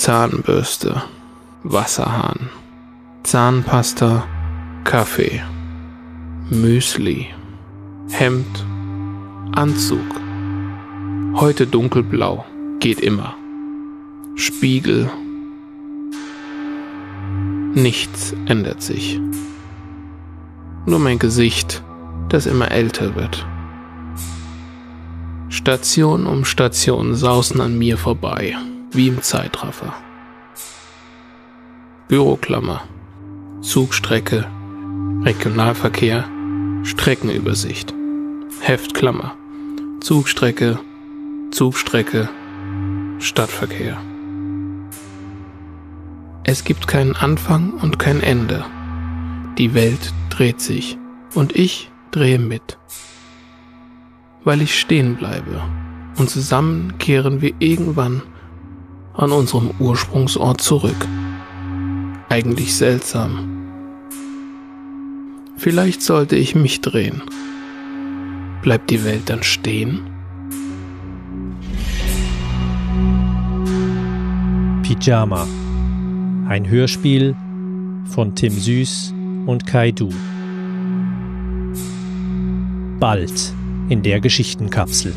Zahnbürste, Wasserhahn, Zahnpasta, Kaffee, Müsli, Hemd, Anzug. Heute dunkelblau, geht immer. Spiegel. Nichts ändert sich. Nur mein Gesicht, das immer älter wird. Station um Station sausen an mir vorbei, wie im Zeitraffer. Büroklammer, Zugstrecke, Regionalverkehr, Streckenübersicht, Heftklammer, Zugstrecke, Zugstrecke, Stadtverkehr. Es gibt keinen Anfang und kein Ende. Die Welt dreht sich und ich drehe mit weil ich stehen bleibe und zusammen kehren wir irgendwann an unserem Ursprungsort zurück. Eigentlich seltsam. Vielleicht sollte ich mich drehen. Bleibt die Welt dann stehen? Pyjama. Ein Hörspiel von Tim Süß und Kai Du. Bald in der Geschichtenkapsel.